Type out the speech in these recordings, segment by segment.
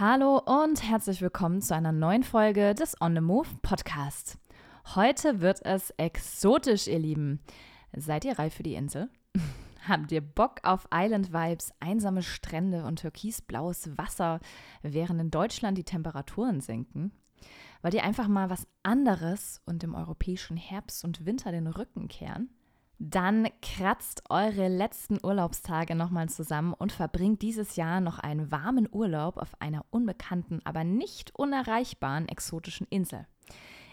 Hallo und herzlich willkommen zu einer neuen Folge des On the Move Podcasts. Heute wird es exotisch, ihr Lieben. Seid ihr reif für die Insel? Habt ihr Bock auf Island Vibes, einsame Strände und türkisblaues Wasser, während in Deutschland die Temperaturen sinken? Wollt ihr einfach mal was anderes und dem europäischen Herbst und Winter den Rücken kehren? Dann kratzt eure letzten Urlaubstage nochmal zusammen und verbringt dieses Jahr noch einen warmen Urlaub auf einer unbekannten, aber nicht unerreichbaren exotischen Insel.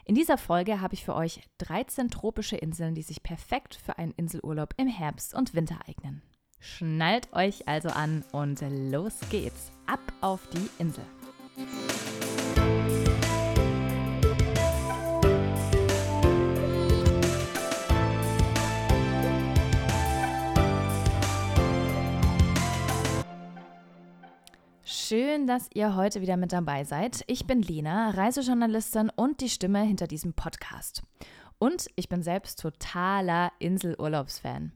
In dieser Folge habe ich für euch 13 tropische Inseln, die sich perfekt für einen Inselurlaub im Herbst und Winter eignen. Schnallt euch also an und los geht's. Ab auf die Insel. Schön, dass ihr heute wieder mit dabei seid. Ich bin Lena, Reisejournalistin und die Stimme hinter diesem Podcast. Und ich bin selbst totaler Inselurlaubsfan.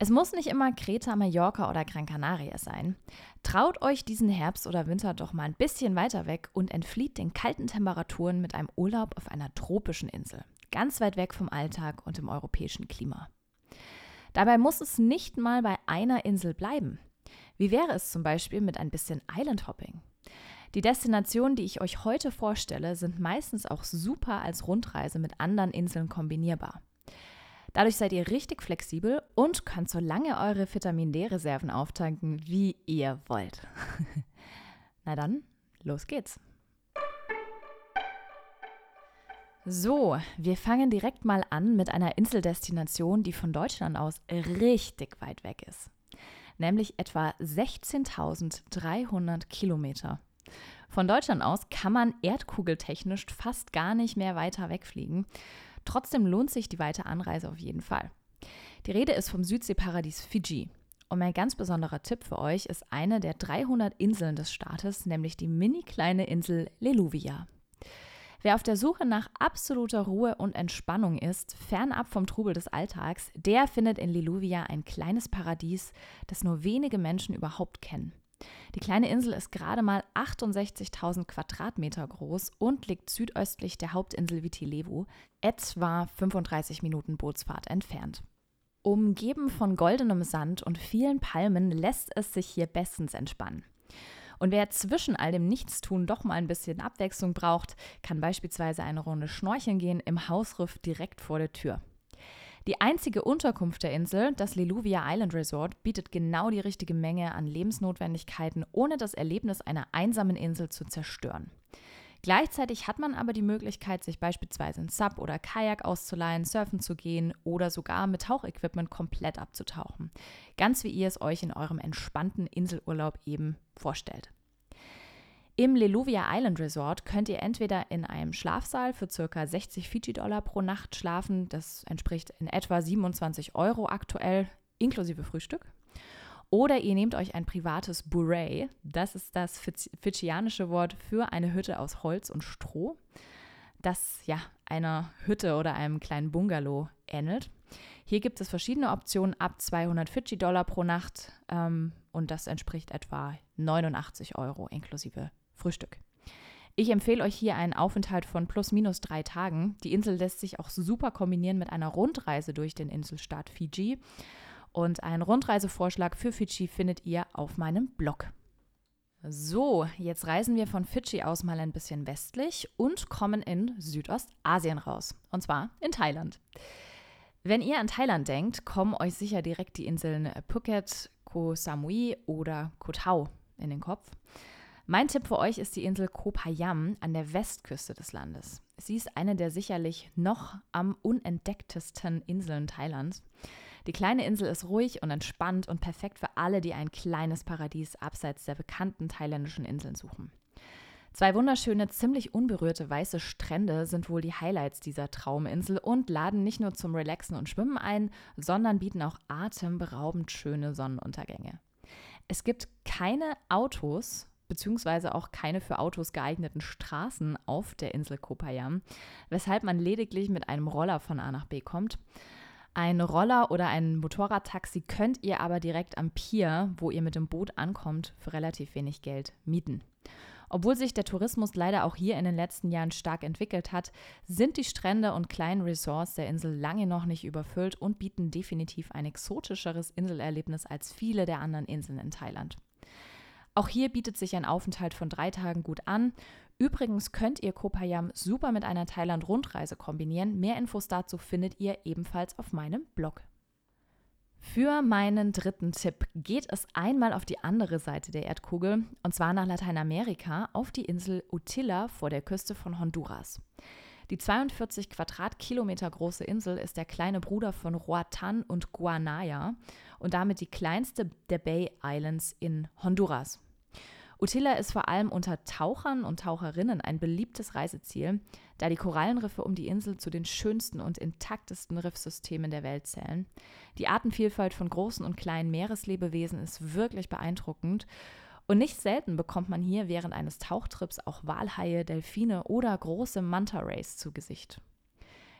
Es muss nicht immer Kreta, Mallorca oder Gran Canaria sein. Traut euch diesen Herbst oder Winter doch mal ein bisschen weiter weg und entflieht den kalten Temperaturen mit einem Urlaub auf einer tropischen Insel. Ganz weit weg vom Alltag und dem europäischen Klima. Dabei muss es nicht mal bei einer Insel bleiben. Wie wäre es zum Beispiel mit ein bisschen Island Hopping? Die Destinationen, die ich euch heute vorstelle, sind meistens auch super als Rundreise mit anderen Inseln kombinierbar. Dadurch seid ihr richtig flexibel und könnt so lange eure Vitamin D-Reserven auftanken, wie ihr wollt. Na dann, los geht's. So, wir fangen direkt mal an mit einer Inseldestination, die von Deutschland aus richtig weit weg ist nämlich etwa 16.300 Kilometer. Von Deutschland aus kann man erdkugeltechnisch fast gar nicht mehr weiter wegfliegen. Trotzdem lohnt sich die weite Anreise auf jeden Fall. Die Rede ist vom Südseeparadies Fiji. Und mein ganz besonderer Tipp für euch ist eine der 300 Inseln des Staates, nämlich die mini kleine Insel Leluvia. Wer auf der Suche nach absoluter Ruhe und Entspannung ist, fernab vom Trubel des Alltags, der findet in Liluvia ein kleines Paradies, das nur wenige Menschen überhaupt kennen. Die kleine Insel ist gerade mal 68.000 Quadratmeter groß und liegt südöstlich der Hauptinsel Vitilevu, etwa 35 Minuten Bootsfahrt entfernt. Umgeben von goldenem Sand und vielen Palmen lässt es sich hier bestens entspannen. Und wer zwischen all dem Nichtstun doch mal ein bisschen Abwechslung braucht, kann beispielsweise eine Runde schnorcheln gehen im Hausriff direkt vor der Tür. Die einzige Unterkunft der Insel, das Liluvia Island Resort, bietet genau die richtige Menge an Lebensnotwendigkeiten, ohne das Erlebnis einer einsamen Insel zu zerstören. Gleichzeitig hat man aber die Möglichkeit, sich beispielsweise ein Sub oder Kajak auszuleihen, surfen zu gehen oder sogar mit Tauchequipment komplett abzutauchen. Ganz wie ihr es euch in eurem entspannten Inselurlaub eben vorstellt. Im Leluvia Island Resort könnt ihr entweder in einem Schlafsaal für ca. 60 Fiji-Dollar pro Nacht schlafen, das entspricht in etwa 27 Euro aktuell, inklusive Frühstück. Oder ihr nehmt euch ein privates Bouret, das ist das fidschianische Wort für eine Hütte aus Holz und Stroh, das ja einer Hütte oder einem kleinen Bungalow ähnelt. Hier gibt es verschiedene Optionen ab 200 Fidschi-Dollar pro Nacht ähm, und das entspricht etwa 89 Euro inklusive Frühstück. Ich empfehle euch hier einen Aufenthalt von plus minus drei Tagen. Die Insel lässt sich auch super kombinieren mit einer Rundreise durch den Inselstaat Fiji. Und einen Rundreisevorschlag für Fidschi findet ihr auf meinem Blog. So, jetzt reisen wir von Fidschi aus mal ein bisschen westlich und kommen in Südostasien raus. Und zwar in Thailand. Wenn ihr an Thailand denkt, kommen euch sicher direkt die Inseln Phuket, Koh Samui oder Koh Tao in den Kopf. Mein Tipp für euch ist die Insel Koh Payam an der Westküste des Landes. Sie ist eine der sicherlich noch am unentdecktesten Inseln Thailands. Die kleine Insel ist ruhig und entspannt und perfekt für alle, die ein kleines Paradies abseits der bekannten thailändischen Inseln suchen. Zwei wunderschöne, ziemlich unberührte weiße Strände sind wohl die Highlights dieser Trauminsel und laden nicht nur zum Relaxen und Schwimmen ein, sondern bieten auch atemberaubend schöne Sonnenuntergänge. Es gibt keine Autos beziehungsweise auch keine für Autos geeigneten Straßen auf der Insel Kopayam, weshalb man lediglich mit einem Roller von A nach B kommt. Ein Roller oder ein Motorradtaxi könnt ihr aber direkt am Pier, wo ihr mit dem Boot ankommt, für relativ wenig Geld mieten. Obwohl sich der Tourismus leider auch hier in den letzten Jahren stark entwickelt hat, sind die Strände und kleinen Resorts der Insel lange noch nicht überfüllt und bieten definitiv ein exotischeres Inselerlebnis als viele der anderen Inseln in Thailand. Auch hier bietet sich ein Aufenthalt von drei Tagen gut an. Übrigens könnt ihr Kopayam super mit einer Thailand-Rundreise kombinieren. Mehr Infos dazu findet ihr ebenfalls auf meinem Blog. Für meinen dritten Tipp geht es einmal auf die andere Seite der Erdkugel, und zwar nach Lateinamerika auf die Insel Utila vor der Küste von Honduras. Die 42 Quadratkilometer große Insel ist der kleine Bruder von Roatan und Guanaya und damit die kleinste der Bay Islands in Honduras. Utila ist vor allem unter Tauchern und Taucherinnen ein beliebtes Reiseziel, da die Korallenriffe um die Insel zu den schönsten und intaktesten Riffsystemen der Welt zählen. Die Artenvielfalt von großen und kleinen Meereslebewesen ist wirklich beeindruckend und nicht selten bekommt man hier während eines Tauchtrips auch Walhaie, Delfine oder große Manta Rays zu Gesicht.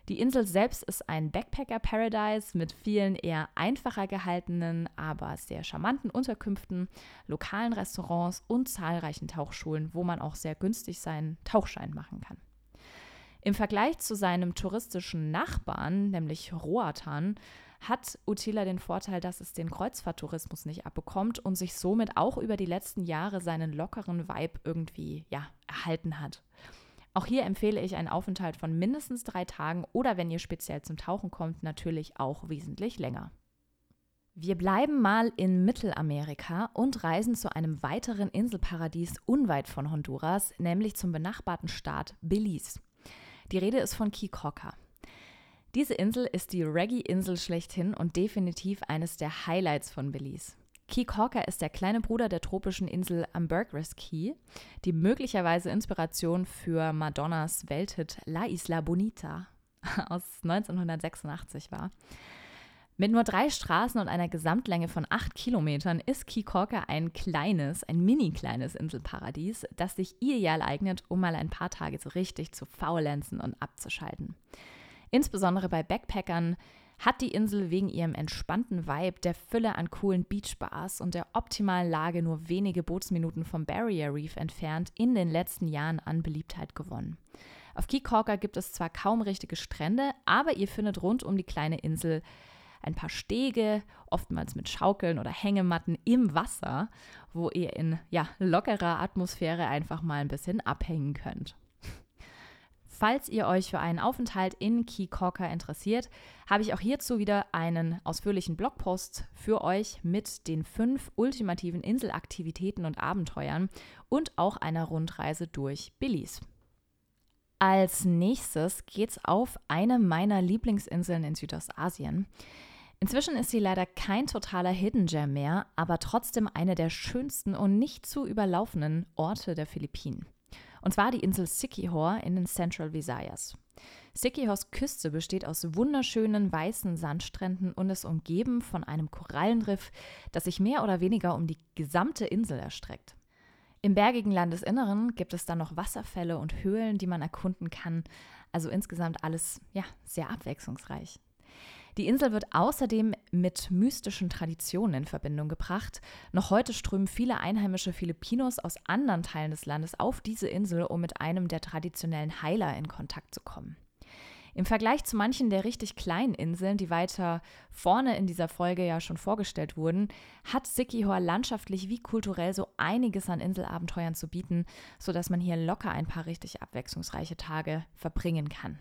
Die Insel selbst ist ein Backpacker-Paradise mit vielen eher einfacher gehaltenen, aber sehr charmanten Unterkünften, lokalen Restaurants und zahlreichen Tauchschulen, wo man auch sehr günstig seinen Tauchschein machen kann. Im Vergleich zu seinem touristischen Nachbarn, nämlich Roatan, hat Utila den Vorteil, dass es den Kreuzfahrttourismus nicht abbekommt und sich somit auch über die letzten Jahre seinen lockeren Vibe irgendwie ja, erhalten hat. Auch hier empfehle ich einen Aufenthalt von mindestens drei Tagen oder wenn ihr speziell zum Tauchen kommt, natürlich auch wesentlich länger. Wir bleiben mal in Mittelamerika und reisen zu einem weiteren Inselparadies unweit von Honduras, nämlich zum benachbarten Staat Belize. Die Rede ist von Kikoka. Diese Insel ist die Reggae-Insel schlechthin und definitiv eines der Highlights von Belize. Key Hawker ist der kleine Bruder der tropischen Insel Ambergris Key, die möglicherweise Inspiration für Madonnas Welthit La Isla Bonita aus 1986 war. Mit nur drei Straßen und einer Gesamtlänge von acht Kilometern ist Key Corker ein kleines, ein mini kleines Inselparadies, das sich ideal eignet, um mal ein paar Tage so richtig zu faulenzen und abzuschalten. Insbesondere bei Backpackern hat die Insel wegen ihrem entspannten Vibe, der Fülle an coolen Beachbars und der optimalen Lage nur wenige Bootsminuten vom Barrier Reef entfernt in den letzten Jahren an Beliebtheit gewonnen. Auf Key Corker gibt es zwar kaum richtige Strände, aber ihr findet rund um die kleine Insel ein paar Stege, oftmals mit Schaukeln oder Hängematten im Wasser, wo ihr in ja, lockerer Atmosphäre einfach mal ein bisschen abhängen könnt. Falls ihr euch für einen Aufenthalt in Key Corker interessiert, habe ich auch hierzu wieder einen ausführlichen Blogpost für euch mit den fünf ultimativen Inselaktivitäten und Abenteuern und auch einer Rundreise durch Belize. Als nächstes geht's auf eine meiner Lieblingsinseln in Südostasien. Inzwischen ist sie leider kein totaler Hidden Gem mehr, aber trotzdem eine der schönsten und nicht zu überlaufenden Orte der Philippinen. Und zwar die Insel Siquijor in den Central Visayas. Siquijors Küste besteht aus wunderschönen weißen Sandstränden und ist umgeben von einem Korallenriff, das sich mehr oder weniger um die gesamte Insel erstreckt. Im bergigen Landesinneren gibt es dann noch Wasserfälle und Höhlen, die man erkunden kann. Also insgesamt alles ja, sehr abwechslungsreich. Die Insel wird außerdem mit mystischen Traditionen in Verbindung gebracht. Noch heute strömen viele einheimische Filipinos aus anderen Teilen des Landes auf diese Insel, um mit einem der traditionellen Heiler in Kontakt zu kommen. Im Vergleich zu manchen der richtig kleinen Inseln, die weiter vorne in dieser Folge ja schon vorgestellt wurden, hat Siquijor landschaftlich wie kulturell so einiges an Inselabenteuern zu bieten, sodass man hier locker ein paar richtig abwechslungsreiche Tage verbringen kann.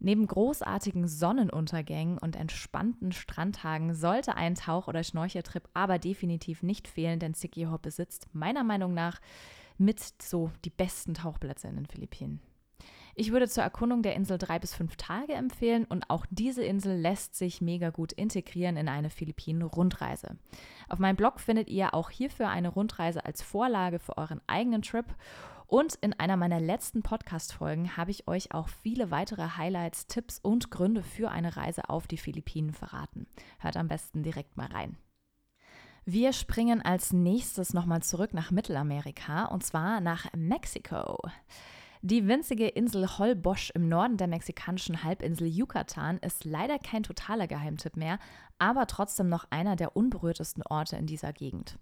Neben großartigen Sonnenuntergängen und entspannten Strandtagen sollte ein Tauch- oder Schnorcheltrip aber definitiv nicht fehlen, denn Siquijor besitzt meiner Meinung nach mit so die besten Tauchplätze in den Philippinen. Ich würde zur Erkundung der Insel drei bis fünf Tage empfehlen und auch diese Insel lässt sich mega gut integrieren in eine Philippinen-Rundreise. Auf meinem Blog findet ihr auch hierfür eine Rundreise als Vorlage für euren eigenen Trip und in einer meiner letzten Podcast-Folgen habe ich euch auch viele weitere Highlights, Tipps und Gründe für eine Reise auf die Philippinen verraten. Hört am besten direkt mal rein. Wir springen als nächstes nochmal zurück nach Mittelamerika und zwar nach Mexiko. Die winzige Insel Holbosch im Norden der mexikanischen Halbinsel Yucatan ist leider kein totaler Geheimtipp mehr, aber trotzdem noch einer der unberührtesten Orte in dieser Gegend.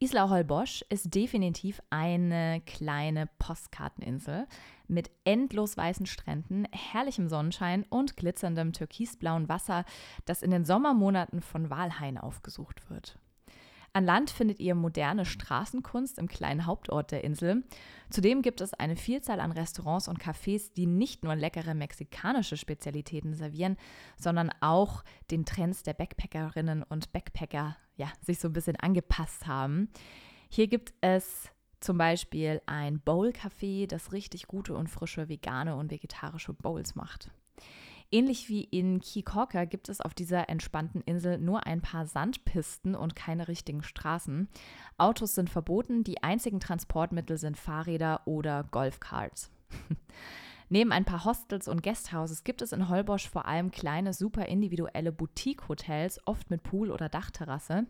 Isla Holbosch ist definitiv eine kleine Postkarteninsel mit endlos weißen Stränden, herrlichem Sonnenschein und glitzerndem türkisblauen Wasser, das in den Sommermonaten von Walhain aufgesucht wird. An Land findet ihr moderne Straßenkunst im kleinen Hauptort der Insel. Zudem gibt es eine Vielzahl an Restaurants und Cafés, die nicht nur leckere mexikanische Spezialitäten servieren, sondern auch den Trends der Backpackerinnen und Backpacker ja, sich so ein bisschen angepasst haben. Hier gibt es zum Beispiel ein Bowl-Café, das richtig gute und frische vegane und vegetarische Bowls macht. Ähnlich wie in Kikorka gibt es auf dieser entspannten Insel nur ein paar Sandpisten und keine richtigen Straßen. Autos sind verboten, die einzigen Transportmittel sind Fahrräder oder Golfcards. Neben ein paar Hostels und Guesthouses gibt es in Holbosch vor allem kleine, super individuelle Boutique-Hotels, oft mit Pool oder Dachterrasse.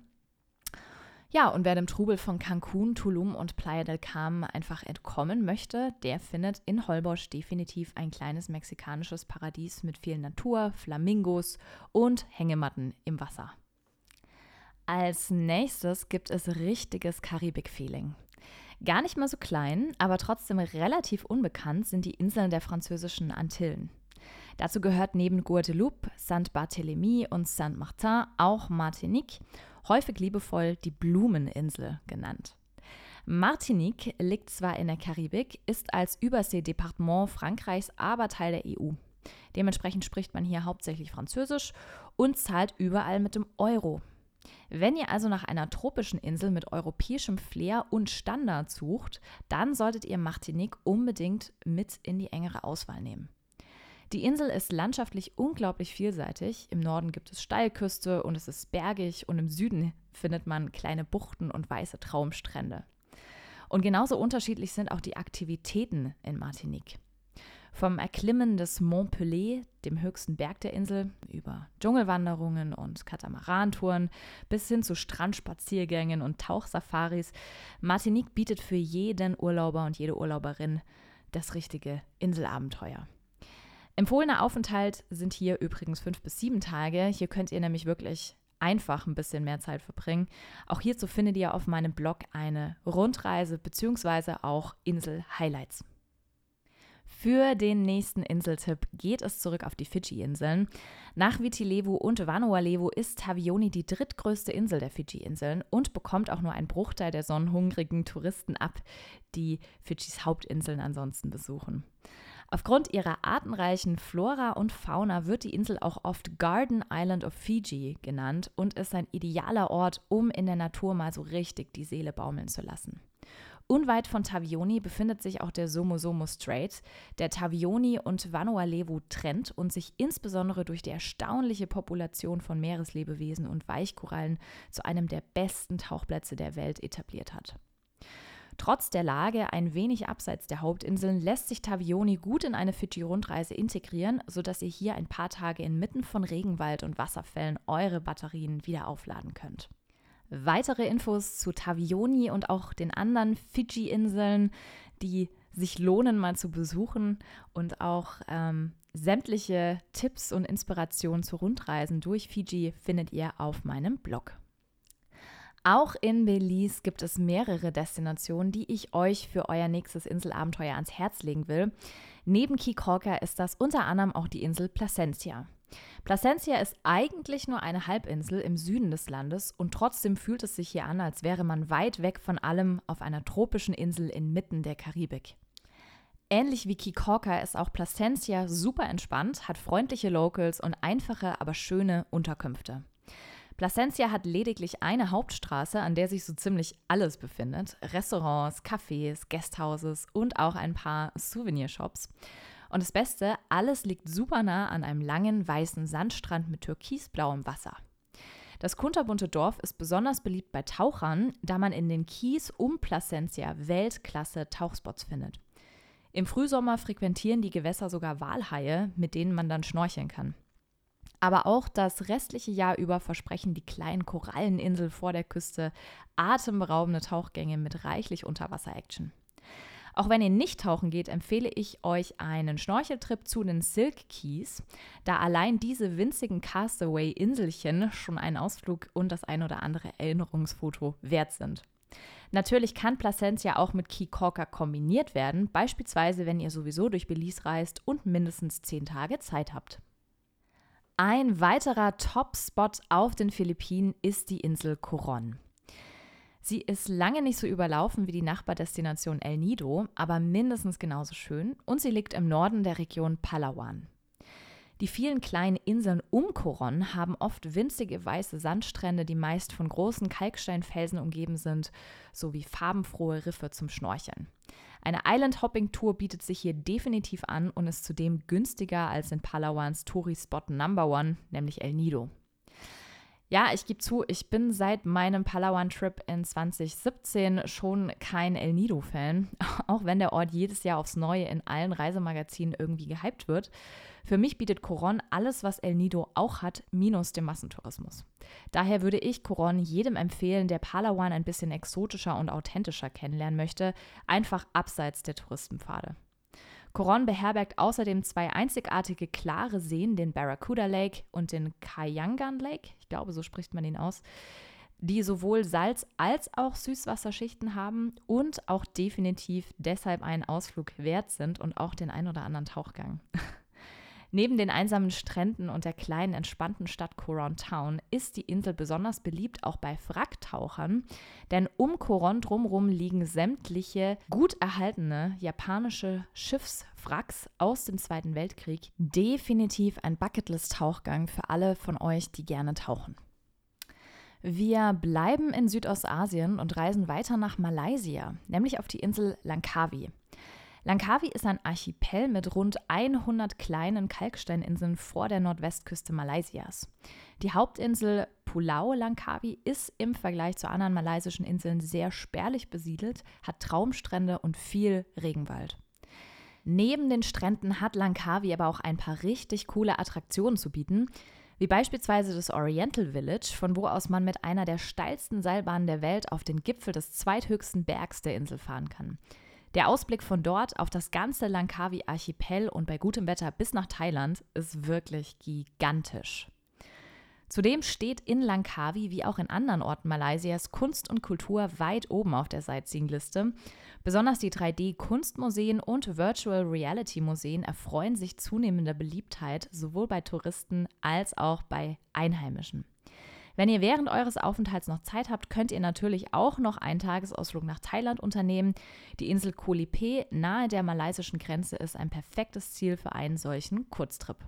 Ja, und wer dem Trubel von Cancun, Tulum und Playa del Carmen einfach entkommen möchte, der findet in Holbosch definitiv ein kleines mexikanisches Paradies mit viel Natur, Flamingos und Hängematten im Wasser. Als nächstes gibt es richtiges Karibik-Feeling. Gar nicht mal so klein, aber trotzdem relativ unbekannt sind die Inseln der französischen Antillen. Dazu gehört neben Guadeloupe, Saint-Barthélemy und Saint-Martin auch Martinique häufig liebevoll die Blumeninsel genannt. Martinique liegt zwar in der Karibik, ist als Überseedepartement Frankreichs aber Teil der EU. Dementsprechend spricht man hier hauptsächlich Französisch und zahlt überall mit dem Euro. Wenn ihr also nach einer tropischen Insel mit europäischem Flair und Standard sucht, dann solltet ihr Martinique unbedingt mit in die engere Auswahl nehmen. Die Insel ist landschaftlich unglaublich vielseitig. Im Norden gibt es Steilküste und es ist bergig und im Süden findet man kleine Buchten und weiße Traumstrände. Und genauso unterschiedlich sind auch die Aktivitäten in Martinique. Vom Erklimmen des Mont Pelé, dem höchsten Berg der Insel, über Dschungelwanderungen und Katamarantouren bis hin zu Strandspaziergängen und Tauchsafaris. Martinique bietet für jeden Urlauber und jede Urlauberin das richtige Inselabenteuer. Empfohlener Aufenthalt sind hier übrigens fünf bis sieben Tage. Hier könnt ihr nämlich wirklich einfach ein bisschen mehr Zeit verbringen. Auch hierzu findet ihr auf meinem Blog eine Rundreise bzw. auch Insel-Highlights. Für den nächsten Inseltipp geht es zurück auf die Fidschi-Inseln. Nach Viti und Vanuatu ist Tavioni die drittgrößte Insel der Fidschi-Inseln und bekommt auch nur einen Bruchteil der sonnenhungrigen Touristen ab, die Fidschis Hauptinseln ansonsten besuchen. Aufgrund ihrer artenreichen Flora und Fauna wird die Insel auch oft Garden Island of Fiji genannt und ist ein idealer Ort, um in der Natur mal so richtig die Seele baumeln zu lassen. Unweit von Tavioni befindet sich auch der Somosomo Strait, der Tavioni und Vanuatu trennt und sich insbesondere durch die erstaunliche Population von Meereslebewesen und Weichkorallen zu einem der besten Tauchplätze der Welt etabliert hat. Trotz der Lage ein wenig abseits der Hauptinseln lässt sich Tavioni gut in eine Fidschi-Rundreise integrieren, sodass ihr hier ein paar Tage inmitten von Regenwald und Wasserfällen eure Batterien wieder aufladen könnt. Weitere Infos zu Tavioni und auch den anderen Fidschi-Inseln, die sich lohnen, mal zu besuchen und auch ähm, sämtliche Tipps und Inspirationen zu Rundreisen durch Fiji findet ihr auf meinem Blog. Auch in Belize gibt es mehrere Destinationen, die ich euch für euer nächstes Inselabenteuer ans Herz legen will. Neben Kikorka ist das unter anderem auch die Insel Placencia. Placencia ist eigentlich nur eine Halbinsel im Süden des Landes und trotzdem fühlt es sich hier an, als wäre man weit weg von allem auf einer tropischen Insel inmitten der Karibik. Ähnlich wie Kikorka ist auch Placencia super entspannt, hat freundliche Locals und einfache, aber schöne Unterkünfte. Placencia hat lediglich eine Hauptstraße, an der sich so ziemlich alles befindet. Restaurants, Cafés, Guesthouses und auch ein paar Souvenirshops. Und das Beste, alles liegt super nah an einem langen weißen Sandstrand mit türkisblauem Wasser. Das kunterbunte Dorf ist besonders beliebt bei Tauchern, da man in den Kies um Placencia Weltklasse Tauchspots findet. Im Frühsommer frequentieren die Gewässer sogar Walhaie, mit denen man dann schnorcheln kann. Aber auch das restliche Jahr über versprechen die kleinen Koralleninseln vor der Küste atemberaubende Tauchgänge mit reichlich Unterwasser-Action. Auch wenn ihr nicht tauchen geht, empfehle ich euch einen Schnorcheltrip zu den Silk Keys, da allein diese winzigen Castaway-Inselchen schon einen Ausflug und das ein oder andere Erinnerungsfoto wert sind. Natürlich kann Placentia auch mit Key Corker kombiniert werden, beispielsweise wenn ihr sowieso durch Belize reist und mindestens 10 Tage Zeit habt. Ein weiterer Top-Spot auf den Philippinen ist die Insel Coron. Sie ist lange nicht so überlaufen wie die Nachbardestination El Nido, aber mindestens genauso schön und sie liegt im Norden der Region Palawan. Die vielen kleinen Inseln um Coron haben oft winzige weiße Sandstrände, die meist von großen Kalksteinfelsen umgeben sind, sowie farbenfrohe Riffe zum Schnorcheln. Eine Island-Hopping-Tour bietet sich hier definitiv an und ist zudem günstiger als in Palawans Touri-Spot Number One, nämlich El Nido. Ja, ich gebe zu, ich bin seit meinem Palawan-Trip in 2017 schon kein El Nido-Fan, auch wenn der Ort jedes Jahr aufs Neue in allen Reisemagazinen irgendwie gehypt wird. Für mich bietet Coron alles, was El Nido auch hat, minus dem Massentourismus. Daher würde ich Coron jedem empfehlen, der Palawan ein bisschen exotischer und authentischer kennenlernen möchte, einfach abseits der Touristenpfade. Coron beherbergt außerdem zwei einzigartige klare Seen, den Barracuda Lake und den Kayangan Lake, ich glaube, so spricht man ihn aus, die sowohl Salz- als auch Süßwasserschichten haben und auch definitiv deshalb einen Ausflug wert sind und auch den ein oder anderen Tauchgang. Neben den einsamen Stränden und der kleinen, entspannten Stadt Coron Town ist die Insel besonders beliebt auch bei Wracktauchern, denn um Coron drumherum liegen sämtliche gut erhaltene japanische Schiffswracks aus dem Zweiten Weltkrieg. Definitiv ein Bucketlist-Tauchgang für alle von euch, die gerne tauchen. Wir bleiben in Südostasien und reisen weiter nach Malaysia, nämlich auf die Insel Langkawi. Langkawi ist ein Archipel mit rund 100 kleinen Kalksteininseln vor der Nordwestküste Malaysias. Die Hauptinsel Pulau Langkawi ist im Vergleich zu anderen malaysischen Inseln sehr spärlich besiedelt, hat Traumstrände und viel Regenwald. Neben den Stränden hat Langkawi aber auch ein paar richtig coole Attraktionen zu bieten, wie beispielsweise das Oriental Village, von wo aus man mit einer der steilsten Seilbahnen der Welt auf den Gipfel des zweithöchsten Bergs der Insel fahren kann. Der Ausblick von dort auf das ganze Langkawi-Archipel und bei gutem Wetter bis nach Thailand ist wirklich gigantisch. Zudem steht in Langkawi wie auch in anderen Orten Malaysias Kunst und Kultur weit oben auf der Sightseeing-Liste. Besonders die 3D-Kunstmuseen und Virtual Reality-Museen erfreuen sich zunehmender Beliebtheit sowohl bei Touristen als auch bei Einheimischen. Wenn ihr während eures Aufenthalts noch Zeit habt, könnt ihr natürlich auch noch einen Tagesausflug nach Thailand unternehmen. Die Insel Koh nahe der malaysischen Grenze ist ein perfektes Ziel für einen solchen Kurztrip.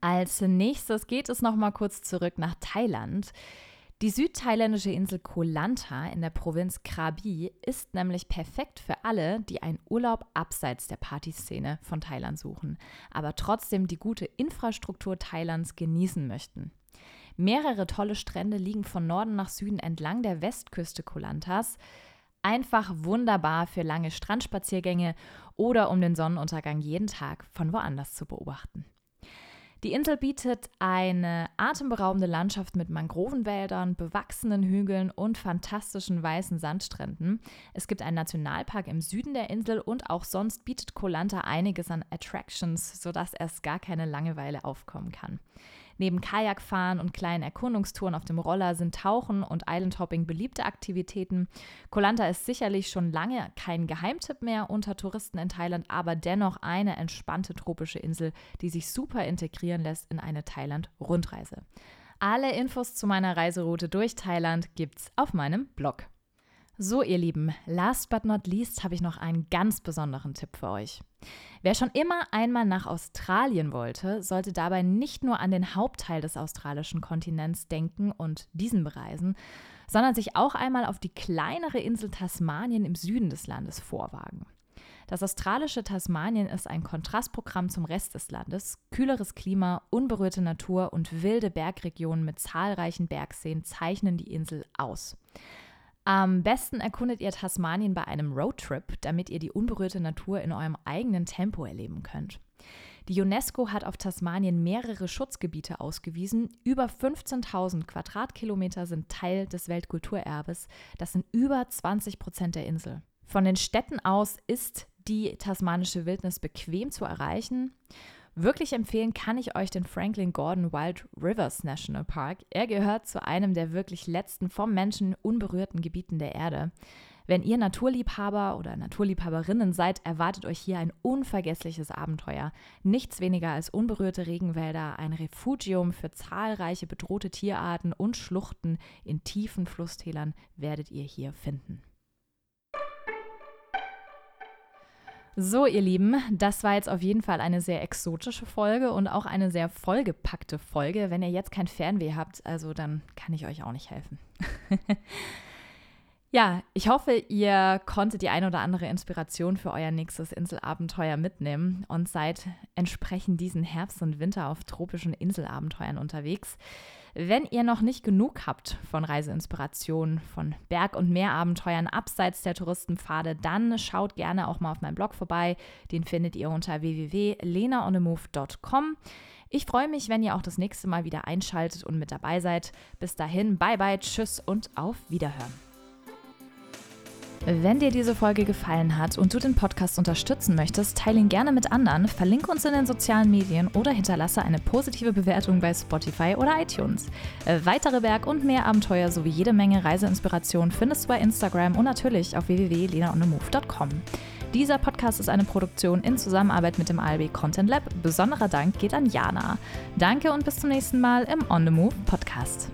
Als nächstes geht es noch mal kurz zurück nach Thailand. Die südthailändische Insel Koh Lanta in der Provinz Krabi ist nämlich perfekt für alle, die einen Urlaub abseits der Partyszene von Thailand suchen, aber trotzdem die gute Infrastruktur Thailands genießen möchten. Mehrere tolle Strände liegen von Norden nach Süden entlang der Westküste Kolantas. Einfach wunderbar für lange Strandspaziergänge oder um den Sonnenuntergang jeden Tag von woanders zu beobachten. Die Insel bietet eine atemberaubende Landschaft mit Mangrovenwäldern, bewachsenen Hügeln und fantastischen weißen Sandstränden. Es gibt einen Nationalpark im Süden der Insel und auch sonst bietet Kolanta einiges an Attractions, sodass erst gar keine Langeweile aufkommen kann. Neben Kajakfahren und kleinen Erkundungstouren auf dem Roller sind Tauchen und Islandhopping beliebte Aktivitäten. Kolanta ist sicherlich schon lange kein Geheimtipp mehr unter Touristen in Thailand, aber dennoch eine entspannte tropische Insel, die sich super integrieren lässt in eine Thailand-Rundreise. Alle Infos zu meiner Reiseroute durch Thailand gibt's auf meinem Blog. So, ihr Lieben, last but not least habe ich noch einen ganz besonderen Tipp für euch. Wer schon immer einmal nach Australien wollte, sollte dabei nicht nur an den Hauptteil des australischen Kontinents denken und diesen bereisen, sondern sich auch einmal auf die kleinere Insel Tasmanien im Süden des Landes vorwagen. Das australische Tasmanien ist ein Kontrastprogramm zum Rest des Landes. Kühleres Klima, unberührte Natur und wilde Bergregionen mit zahlreichen Bergseen zeichnen die Insel aus. Am besten erkundet ihr Tasmanien bei einem Roadtrip, damit ihr die unberührte Natur in eurem eigenen Tempo erleben könnt. Die UNESCO hat auf Tasmanien mehrere Schutzgebiete ausgewiesen. Über 15.000 Quadratkilometer sind Teil des Weltkulturerbes. Das sind über 20 Prozent der Insel. Von den Städten aus ist die tasmanische Wildnis bequem zu erreichen. Wirklich empfehlen kann ich euch den Franklin Gordon Wild Rivers National Park. Er gehört zu einem der wirklich letzten vom Menschen unberührten Gebieten der Erde. Wenn ihr Naturliebhaber oder Naturliebhaberinnen seid, erwartet euch hier ein unvergessliches Abenteuer. Nichts weniger als unberührte Regenwälder, ein Refugium für zahlreiche bedrohte Tierarten und Schluchten in tiefen Flusstälern werdet ihr hier finden. So, ihr Lieben, das war jetzt auf jeden Fall eine sehr exotische Folge und auch eine sehr vollgepackte Folge. Wenn ihr jetzt kein Fernweh habt, also dann kann ich euch auch nicht helfen. ja, ich hoffe, ihr konntet die ein oder andere Inspiration für euer nächstes Inselabenteuer mitnehmen und seid entsprechend diesen Herbst und Winter auf tropischen Inselabenteuern unterwegs. Wenn ihr noch nicht genug habt von Reiseinspirationen, von Berg- und Meerabenteuern abseits der Touristenpfade, dann schaut gerne auch mal auf meinem Blog vorbei. Den findet ihr unter www.lenaonemove.com. Ich freue mich, wenn ihr auch das nächste Mal wieder einschaltet und mit dabei seid. Bis dahin, bye bye, tschüss und auf Wiederhören. Wenn dir diese Folge gefallen hat und du den Podcast unterstützen möchtest, teile ihn gerne mit anderen, verlinke uns in den sozialen Medien oder hinterlasse eine positive Bewertung bei Spotify oder iTunes. Äh, weitere Berg- und mehr Abenteuer sowie jede Menge Reiseinspiration findest du bei Instagram und natürlich auf www.lenaonemove.com. Dieser Podcast ist eine Produktion in Zusammenarbeit mit dem ALB Content Lab. Besonderer Dank geht an Jana. Danke und bis zum nächsten Mal im On the Move Podcast.